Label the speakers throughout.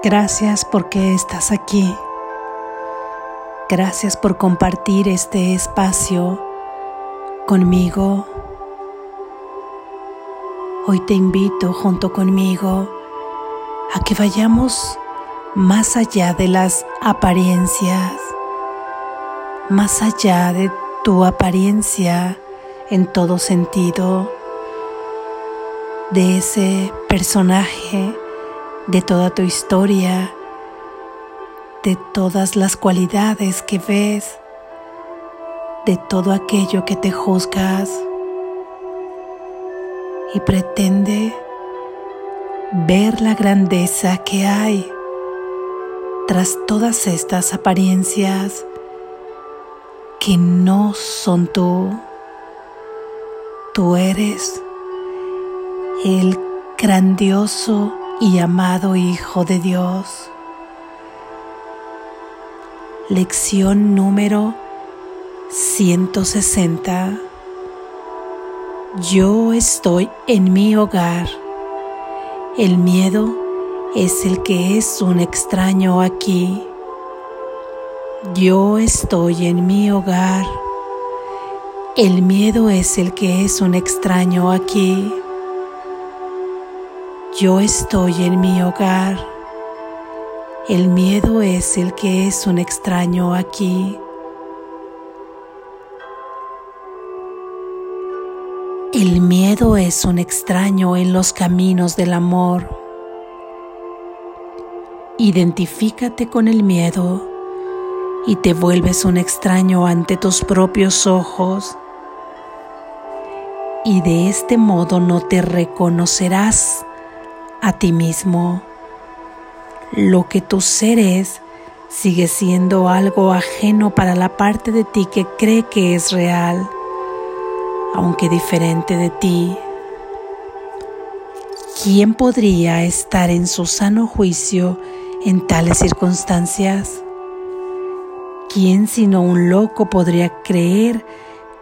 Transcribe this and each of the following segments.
Speaker 1: Gracias porque estás aquí. Gracias por compartir este espacio conmigo. Hoy te invito junto conmigo a que vayamos más allá de las apariencias, más allá de tu apariencia en todo sentido, de ese personaje, de toda tu historia, de todas las cualidades que ves, de todo aquello que te juzgas y pretende ver la grandeza que hay tras todas estas apariencias que no son tú. Tú eres el grandioso y amado Hijo de Dios. Lección número 160. Yo estoy en mi hogar. El miedo es el que es un extraño aquí. Yo estoy en mi hogar. El miedo es el que es un extraño aquí. Yo estoy en mi hogar. El miedo es el que es un extraño aquí. El miedo es un extraño en los caminos del amor. Identifícate con el miedo y te vuelves un extraño ante tus propios ojos. Y de este modo no te reconocerás a ti mismo lo que tu ser es sigue siendo algo ajeno para la parte de ti que cree que es real, aunque diferente de ti. ¿Quién podría estar en su sano juicio en tales circunstancias? ¿Quién sino un loco podría creer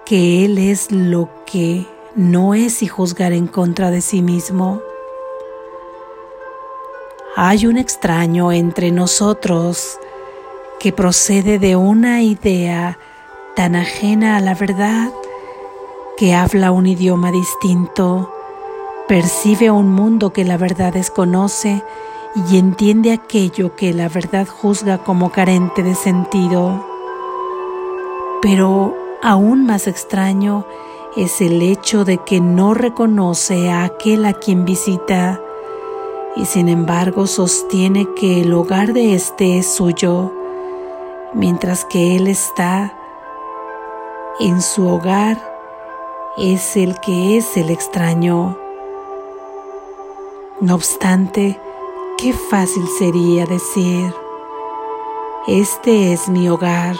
Speaker 1: que él es lo que no es y juzgar en contra de sí mismo? Hay un extraño entre nosotros que procede de una idea tan ajena a la verdad que habla un idioma distinto, percibe un mundo que la verdad desconoce y entiende aquello que la verdad juzga como carente de sentido. Pero aún más extraño es el hecho de que no reconoce a aquel a quien visita y sin embargo sostiene que el hogar de éste es suyo, mientras que él está en su hogar, es el que es el extraño. No obstante, qué fácil sería decir, este es mi hogar,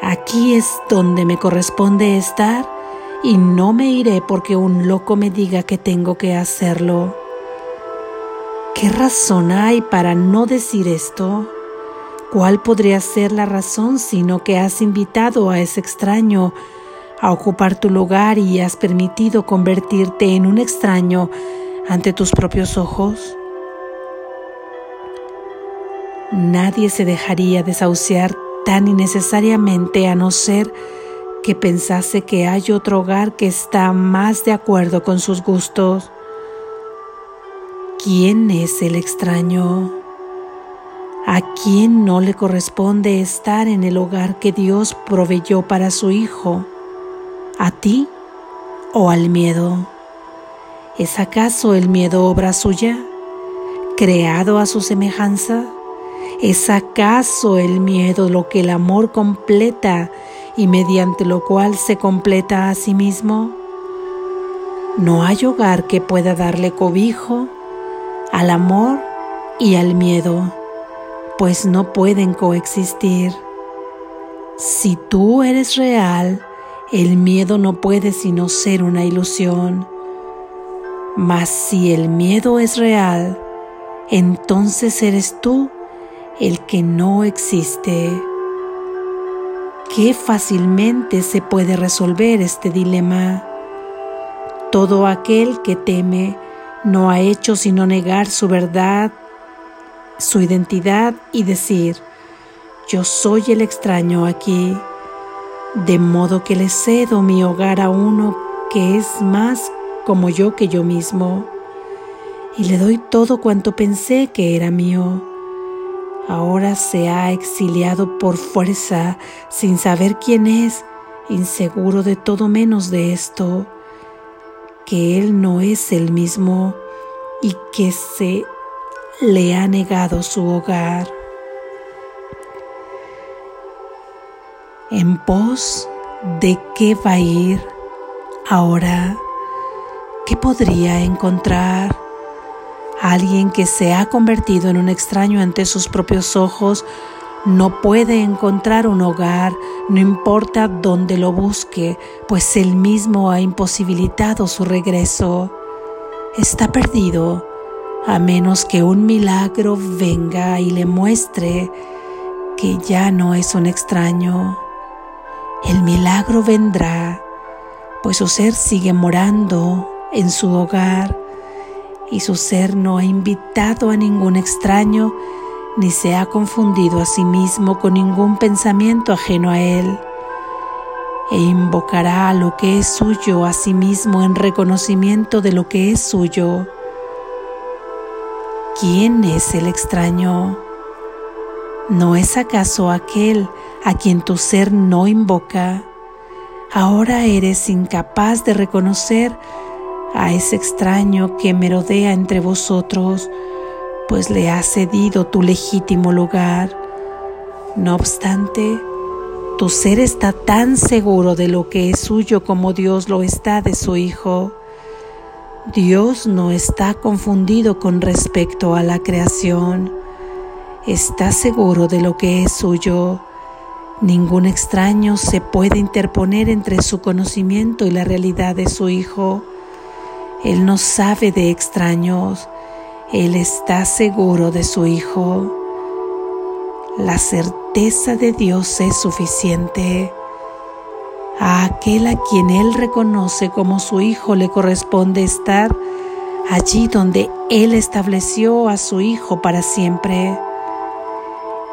Speaker 1: aquí es donde me corresponde estar y no me iré porque un loco me diga que tengo que hacerlo. ¿Qué razón hay para no decir esto? ¿Cuál podría ser la razón sino que has invitado a ese extraño a ocupar tu lugar y has permitido convertirte en un extraño ante tus propios ojos? Nadie se dejaría desahuciar tan innecesariamente a no ser que pensase que hay otro hogar que está más de acuerdo con sus gustos. ¿Quién es el extraño? ¿A quién no le corresponde estar en el hogar que Dios proveyó para su Hijo? ¿A ti o al miedo? ¿Es acaso el miedo obra suya, creado a su semejanza? ¿Es acaso el miedo lo que el amor completa y mediante lo cual se completa a sí mismo? No hay hogar que pueda darle cobijo al amor y al miedo, pues no pueden coexistir. Si tú eres real, el miedo no puede sino ser una ilusión. Mas si el miedo es real, entonces eres tú el que no existe. Qué fácilmente se puede resolver este dilema. Todo aquel que teme no ha hecho sino negar su verdad su identidad y decir, yo soy el extraño aquí, de modo que le cedo mi hogar a uno que es más como yo que yo mismo, y le doy todo cuanto pensé que era mío. Ahora se ha exiliado por fuerza, sin saber quién es, inseguro de todo menos de esto, que él no es el mismo y que se le ha negado su hogar. ¿En pos de qué va a ir ahora? ¿Qué podría encontrar? Alguien que se ha convertido en un extraño ante sus propios ojos no puede encontrar un hogar, no importa dónde lo busque, pues él mismo ha imposibilitado su regreso. Está perdido, a menos que un milagro venga y le muestre que ya no es un extraño. El milagro vendrá, pues su ser sigue morando en su hogar y su ser no ha invitado a ningún extraño ni se ha confundido a sí mismo con ningún pensamiento ajeno a él e invocará a lo que es suyo a sí mismo en reconocimiento de lo que es suyo. ¿Quién es el extraño? ¿No es acaso aquel a quien tu ser no invoca? Ahora eres incapaz de reconocer a ese extraño que merodea entre vosotros, pues le has cedido tu legítimo lugar. No obstante, tu ser está tan seguro de lo que es suyo como Dios lo está de su Hijo. Dios no está confundido con respecto a la creación está seguro de lo que es suyo. Ningún extraño se puede interponer entre su conocimiento y la realidad de su Hijo. Él no sabe de extraños, Él está seguro de su Hijo. La certeza de Dios es suficiente. A aquel a quien Él reconoce como su Hijo le corresponde estar allí donde Él estableció a su Hijo para siempre.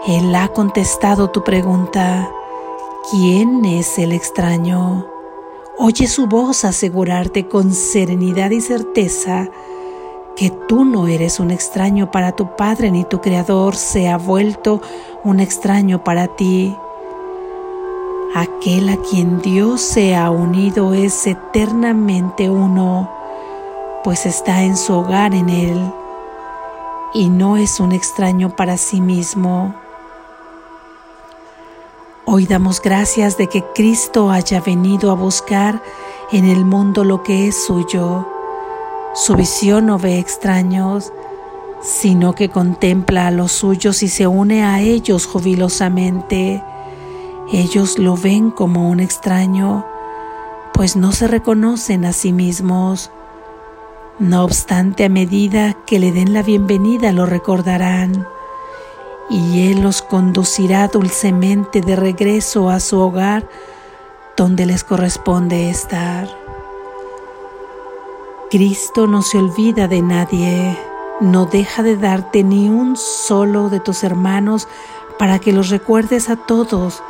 Speaker 1: Él ha contestado tu pregunta, ¿quién es el extraño? Oye su voz asegurarte con serenidad y certeza que tú no eres un extraño para tu Padre ni tu Creador se ha vuelto un extraño para ti. Aquel a quien Dios se ha unido es eternamente uno, pues está en su hogar en Él y no es un extraño para sí mismo. Hoy damos gracias de que Cristo haya venido a buscar en el mundo lo que es suyo. Su visión no ve extraños, sino que contempla a los suyos y se une a ellos jubilosamente. Ellos lo ven como un extraño, pues no se reconocen a sí mismos. No obstante, a medida que le den la bienvenida, lo recordarán y Él los conducirá dulcemente de regreso a su hogar donde les corresponde estar. Cristo no se olvida de nadie, no deja de darte ni un solo de tus hermanos para que los recuerdes a todos,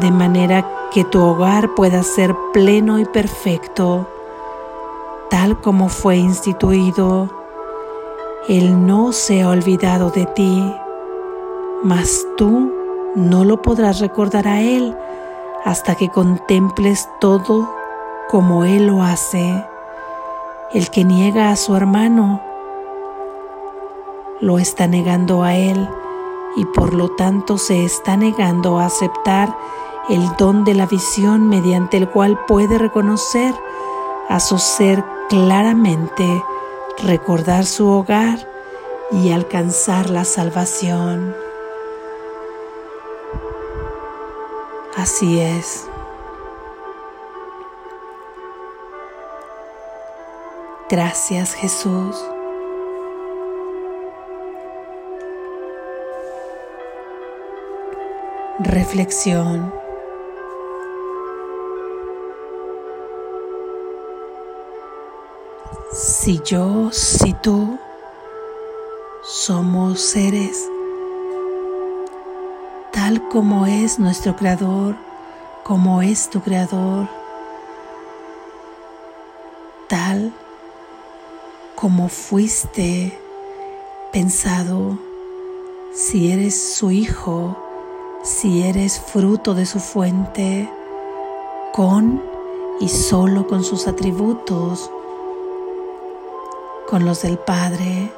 Speaker 1: de manera que tu hogar pueda ser pleno y perfecto, tal como fue instituido. Él no se ha olvidado de ti mas tú no lo podrás recordar a Él hasta que contemples todo como Él lo hace. El que niega a su hermano lo está negando a Él y por lo tanto se está negando a aceptar el don de la visión mediante el cual puede reconocer a su ser claramente, recordar su hogar y alcanzar la salvación. Así es. Gracias Jesús. Reflexión. Si yo, si tú somos seres tal como es nuestro Creador, como es tu Creador, como fuiste pensado, si eres su hijo, si eres fruto de su fuente, con y solo con sus atributos, con los del Padre,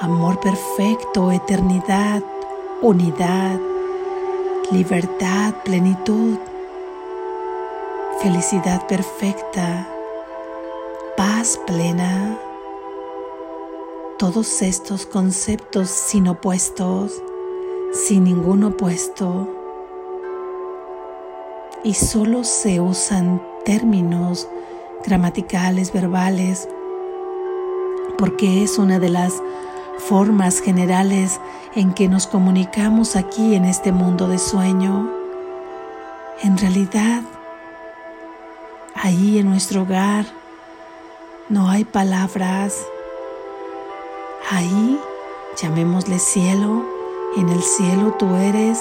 Speaker 1: amor perfecto, eternidad, unidad, libertad, plenitud, felicidad perfecta, paz plena. Todos estos conceptos sin opuestos, sin ningún opuesto, y solo se usan términos gramaticales, verbales, porque es una de las formas generales en que nos comunicamos aquí en este mundo de sueño. En realidad, ahí en nuestro hogar no hay palabras. Ahí, llamémosle cielo, en el cielo tú eres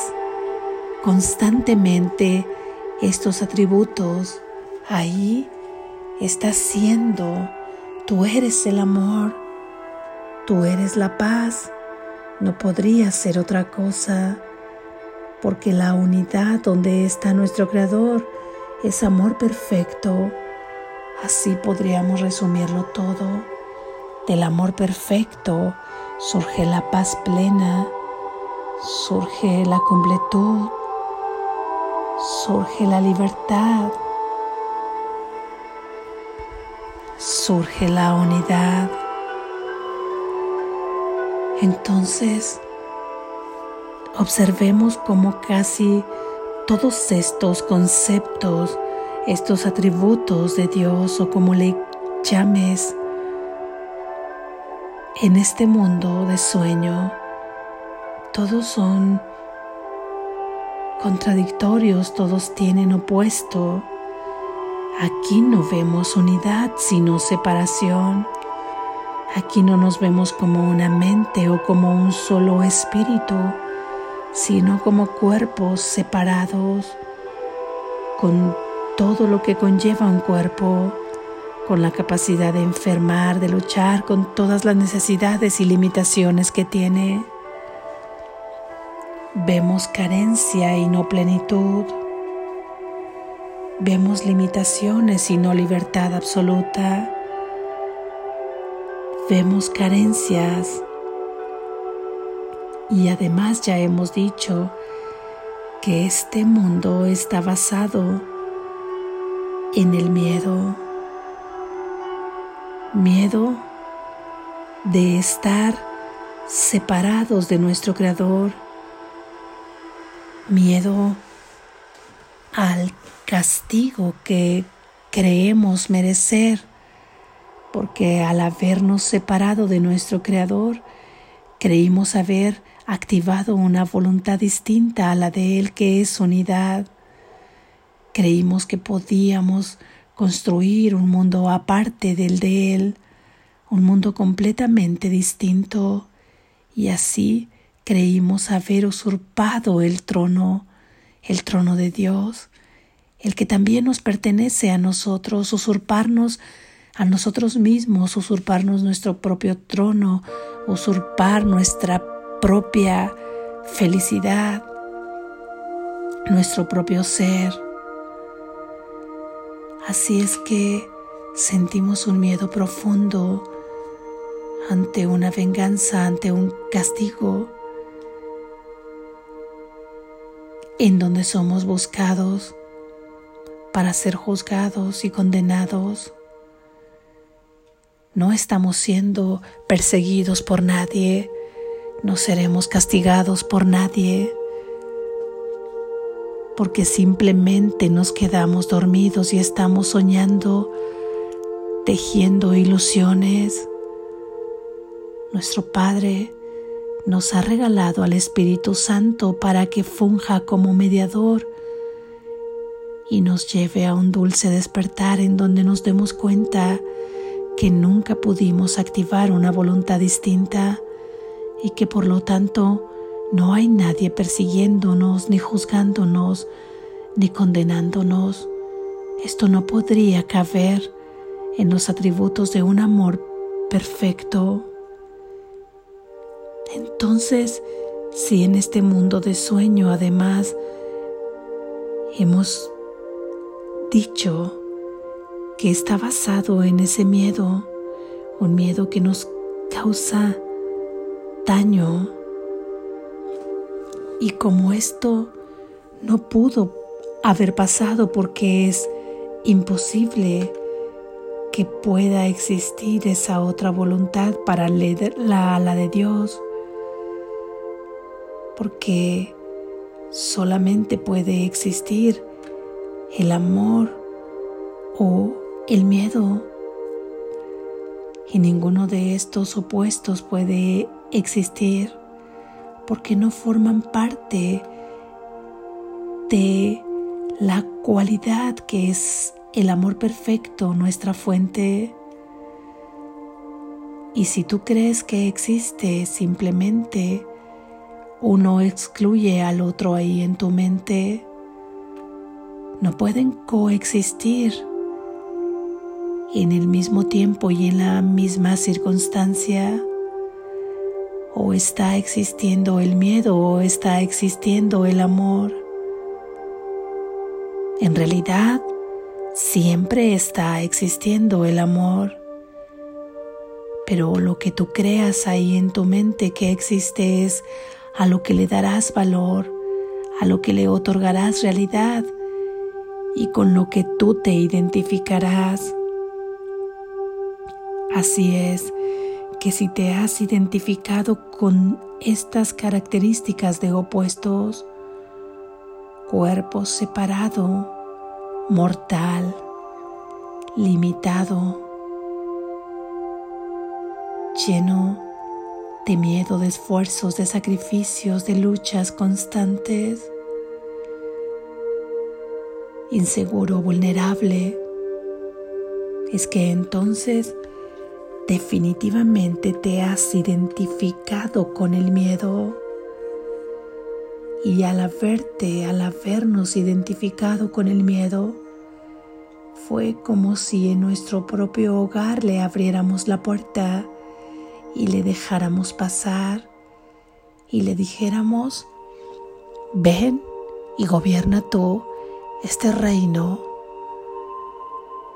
Speaker 1: constantemente estos atributos. Ahí estás siendo, tú eres el amor, tú eres la paz, no podría ser otra cosa, porque la unidad donde está nuestro Creador es amor perfecto. Así podríamos resumirlo todo. Del amor perfecto surge la paz plena, surge la completud, surge la libertad, surge la unidad. Entonces, observemos cómo casi todos estos conceptos, estos atributos de Dios o como le llames, en este mundo de sueño, todos son contradictorios, todos tienen opuesto. Aquí no vemos unidad, sino separación. Aquí no nos vemos como una mente o como un solo espíritu, sino como cuerpos separados, con todo lo que conlleva un cuerpo, con la capacidad de enfermar, de luchar con todas las necesidades y limitaciones que tiene. Vemos carencia y no plenitud. Vemos limitaciones y no libertad absoluta vemos carencias y además ya hemos dicho que este mundo está basado en el miedo. Miedo de estar separados de nuestro Creador. Miedo al castigo que creemos merecer porque al habernos separado de nuestro Creador, creímos haber activado una voluntad distinta a la de Él que es unidad. Creímos que podíamos construir un mundo aparte del de Él, un mundo completamente distinto, y así creímos haber usurpado el trono, el trono de Dios, el que también nos pertenece a nosotros, usurparnos a nosotros mismos, usurparnos nuestro propio trono, usurpar nuestra propia felicidad, nuestro propio ser. Así es que sentimos un miedo profundo ante una venganza, ante un castigo, en donde somos buscados para ser juzgados y condenados. No estamos siendo perseguidos por nadie, no seremos castigados por nadie, porque simplemente nos quedamos dormidos y estamos soñando, tejiendo ilusiones. Nuestro Padre nos ha regalado al Espíritu Santo para que funja como mediador y nos lleve a un dulce despertar en donde nos demos cuenta que nunca pudimos activar una voluntad distinta y que por lo tanto no hay nadie persiguiéndonos, ni juzgándonos, ni condenándonos. Esto no podría caber en los atributos de un amor perfecto. Entonces, si en este mundo de sueño además hemos dicho que está basado en ese miedo, un miedo que nos causa daño, y como esto no pudo haber pasado porque es imposible que pueda existir esa otra voluntad para la, la de Dios, porque solamente puede existir el amor o el miedo. Y ninguno de estos opuestos puede existir porque no forman parte de la cualidad que es el amor perfecto, nuestra fuente. Y si tú crees que existe simplemente uno excluye al otro ahí en tu mente, no pueden coexistir en el mismo tiempo y en la misma circunstancia. O está existiendo el miedo o está existiendo el amor. En realidad, siempre está existiendo el amor. Pero lo que tú creas ahí en tu mente que existe es a lo que le darás valor, a lo que le otorgarás realidad y con lo que tú te identificarás. Así es que si te has identificado con estas características de opuestos, cuerpo separado, mortal, limitado, lleno de miedo, de esfuerzos, de sacrificios, de luchas constantes, inseguro, vulnerable, es que entonces definitivamente te has identificado con el miedo. Y al haberte, al habernos identificado con el miedo, fue como si en nuestro propio hogar le abriéramos la puerta y le dejáramos pasar y le dijéramos, ven y gobierna tú este reino,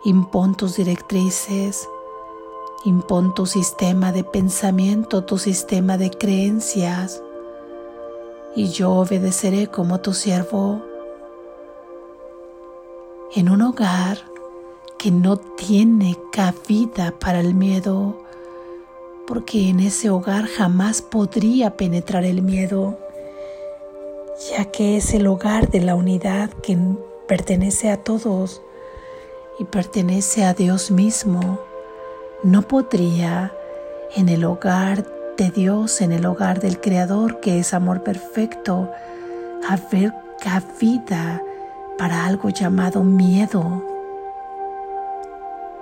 Speaker 1: impon tus directrices, impon tu sistema de pensamiento, tu sistema de creencias, y yo obedeceré como tu siervo. En un hogar que no tiene cabida para el miedo, porque en ese hogar jamás podría penetrar el miedo, ya que es el hogar de la unidad que pertenece a todos y pertenece a Dios mismo. No podría en el hogar de Dios, en el hogar del Creador, que es amor perfecto, haber cabida para algo llamado miedo.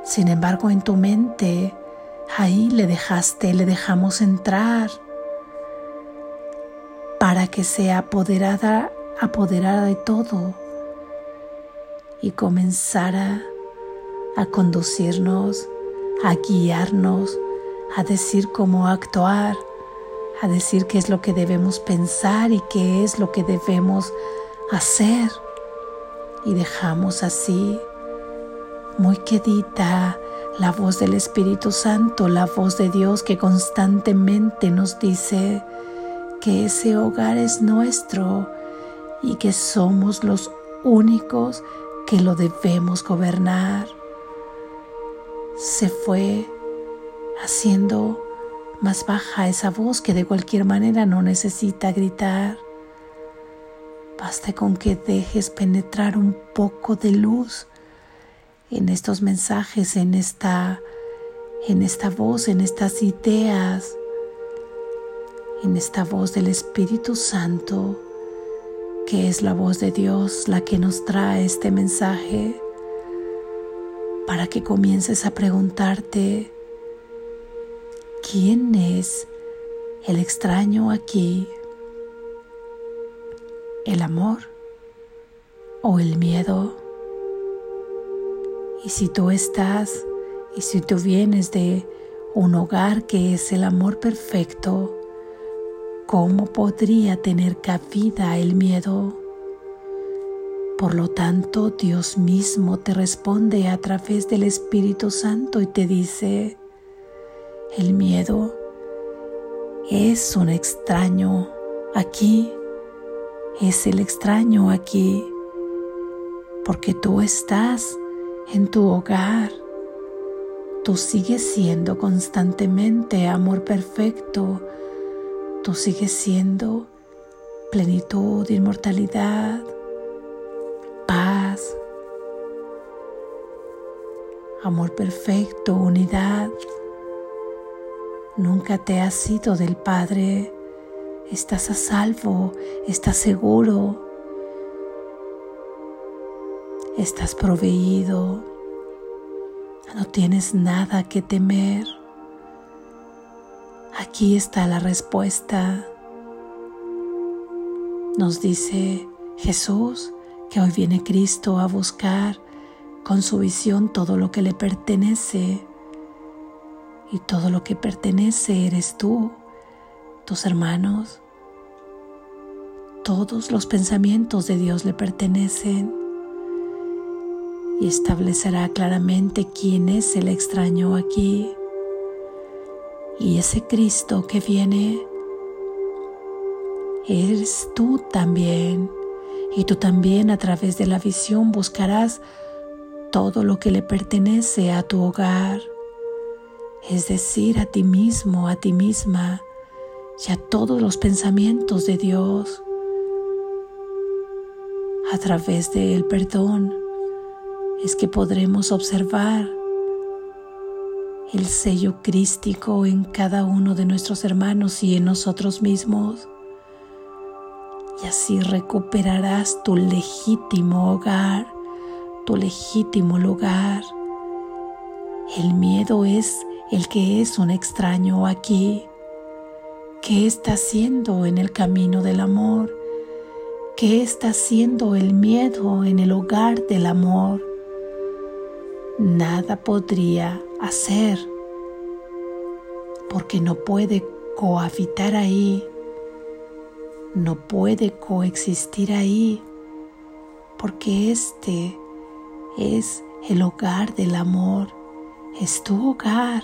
Speaker 1: Sin embargo, en tu mente Ahí le dejaste, le dejamos entrar para que sea apoderada, apoderada de todo y comenzara a conducirnos, a guiarnos, a decir cómo actuar, a decir qué es lo que debemos pensar y qué es lo que debemos hacer. Y dejamos así, muy quedita, la voz del Espíritu Santo, la voz de Dios que constantemente nos dice que ese hogar es nuestro y que somos los únicos que lo debemos gobernar. Se fue haciendo más baja esa voz que de cualquier manera no necesita gritar. Basta con que dejes penetrar un poco de luz en estos mensajes, en esta, en esta voz, en estas ideas, en esta voz del Espíritu Santo, que es la voz de Dios la que nos trae este mensaje, para que comiences a preguntarte, ¿quién es el extraño aquí? ¿El amor o el miedo? Y si tú estás y si tú vienes de un hogar que es el amor perfecto, ¿cómo podría tener cabida el miedo? Por lo tanto, Dios mismo te responde a través del Espíritu Santo y te dice, el miedo es un extraño aquí, es el extraño aquí, porque tú estás en tu hogar, tú sigues siendo constantemente amor perfecto, tú sigues siendo plenitud, inmortalidad, amor perfecto, unidad. Nunca te has ido del Padre. Estás a salvo, estás seguro, estás proveído, no tienes nada que temer. Aquí está la respuesta. Nos dice Jesús que hoy viene Cristo a buscar con su visión todo lo que le pertenece. Y todo lo que pertenece eres tú, tus hermanos. Todos los pensamientos de Dios le pertenecen. Y establecerá claramente quién es el extraño aquí. Y ese Cristo que viene, eres tú también y tú también a través de la visión buscarás todo lo que le pertenece a tu hogar, es decir, a ti mismo, a ti misma y a todos los pensamientos de Dios. A través del perdón es que podremos observar el sello crístico en cada uno de nuestros hermanos y en nosotros mismos y así recuperarás tu legítimo hogar, legítimo lugar. El miedo es el que es un extraño aquí. ¿Qué está haciendo en el camino del amor? ¿Qué está haciendo el miedo en el hogar del amor? Nada podría hacer porque no puede cohabitar ahí no puede coexistir ahí porque este es el hogar del amor, es tu hogar.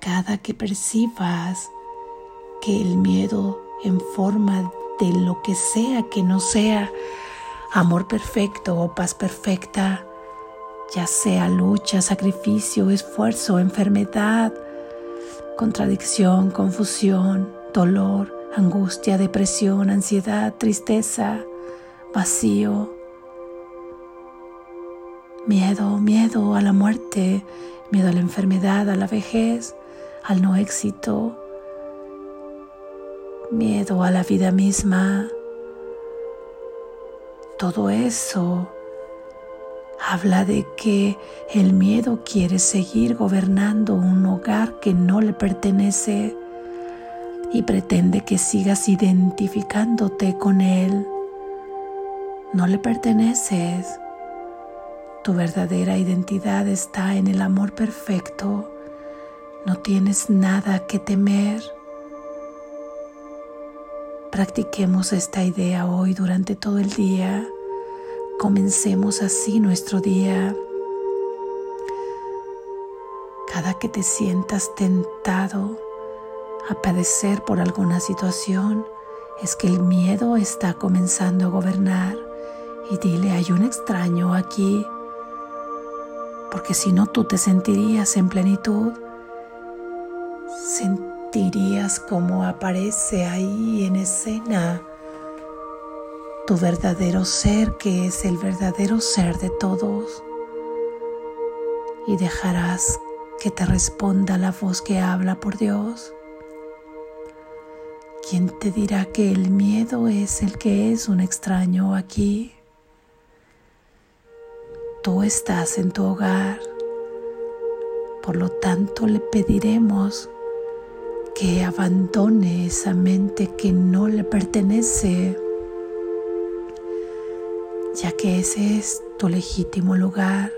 Speaker 1: Cada que percibas que el miedo en forma de lo que sea que no sea amor perfecto o paz perfecta, ya sea lucha, sacrificio, esfuerzo, enfermedad, contradicción, confusión, dolor, angustia, depresión, ansiedad, tristeza, vacío, miedo, miedo a la muerte, miedo a la enfermedad, a la vejez, al no éxito, miedo a la vida misma. Todo eso habla de que el miedo quiere seguir gobernando un hogar que no le pertenece y pretende que sigas identificándote con Él. No le perteneces. Tu verdadera identidad está en el amor perfecto. No tienes nada que temer. Practiquemos esta idea hoy durante todo el día. Comencemos así nuestro día. Cada que te sientas tentado, a padecer por alguna situación, es que el miedo está comenzando a gobernar y dile, hay un extraño aquí, porque si no tú te sentirías en plenitud, sentirías como aparece ahí en escena tu verdadero ser que es el verdadero ser de todos y dejarás que te responda la voz que habla por Dios. ¿Quién te dirá que el miedo es el que es un extraño aquí? Tú estás en tu hogar. Por lo tanto, le pediremos que abandone esa mente que no le pertenece, ya que ese es tu legítimo lugar.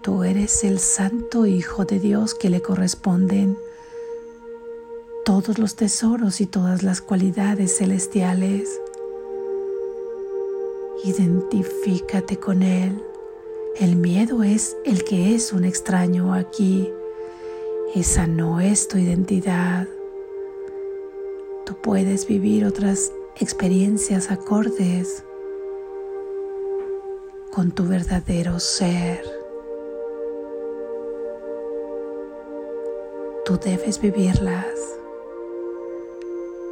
Speaker 1: Tú eres el santo Hijo de Dios que le corresponden todos los tesoros y todas las cualidades celestiales. Identifícate con Él. El miedo es el que es un extraño aquí. Esa no es tu identidad. Tú puedes vivir otras experiencias acordes con tu verdadero ser. Tú debes vivirlas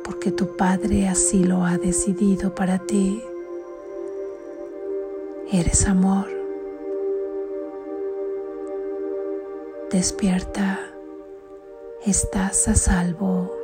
Speaker 1: porque tu Padre así lo ha decidido para ti. Eres amor. Despierta estás a salvo.